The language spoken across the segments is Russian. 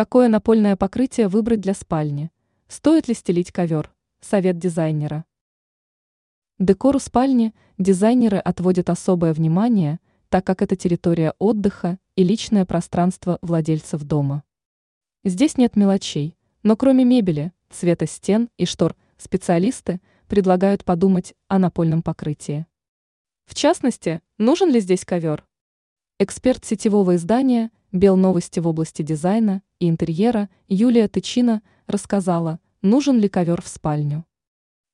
Какое напольное покрытие выбрать для спальни? Стоит ли стелить ковер? Совет дизайнера. Декору спальни дизайнеры отводят особое внимание, так как это территория отдыха и личное пространство владельцев дома. Здесь нет мелочей, но кроме мебели, цвета стен и штор, специалисты предлагают подумать о напольном покрытии. В частности, нужен ли здесь ковер? Эксперт сетевого издания «Бел новости» в области дизайна и интерьера Юлия Тычина рассказала, нужен ли ковер в спальню.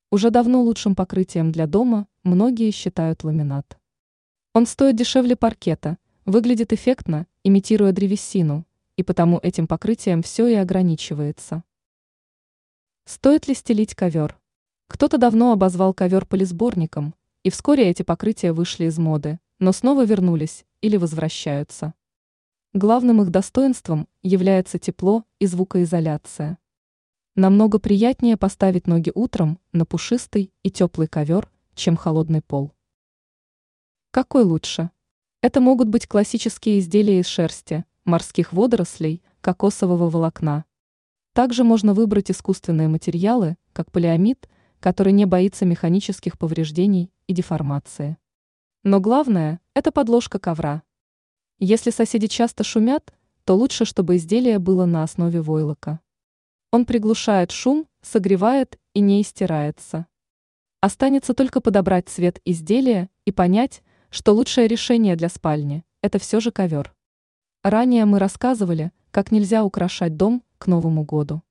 Уже давно лучшим покрытием для дома многие считают ламинат. Он стоит дешевле паркета, выглядит эффектно, имитируя древесину, и потому этим покрытием все и ограничивается. Стоит ли стелить ковер? Кто-то давно обозвал ковер полисборником, и вскоре эти покрытия вышли из моды, но снова вернулись или возвращаются. Главным их достоинством является тепло и звукоизоляция. Намного приятнее поставить ноги утром на пушистый и теплый ковер, чем холодный пол. Какой лучше? Это могут быть классические изделия из шерсти, морских водорослей, кокосового волокна. Также можно выбрать искусственные материалы, как полиамид, который не боится механических повреждений и деформации. Но главное – это подложка ковра. Если соседи часто шумят, то лучше, чтобы изделие было на основе войлока. Он приглушает шум, согревает и не истирается. Останется только подобрать цвет изделия и понять, что лучшее решение для спальни – это все же ковер. Ранее мы рассказывали, как нельзя украшать дом к Новому году.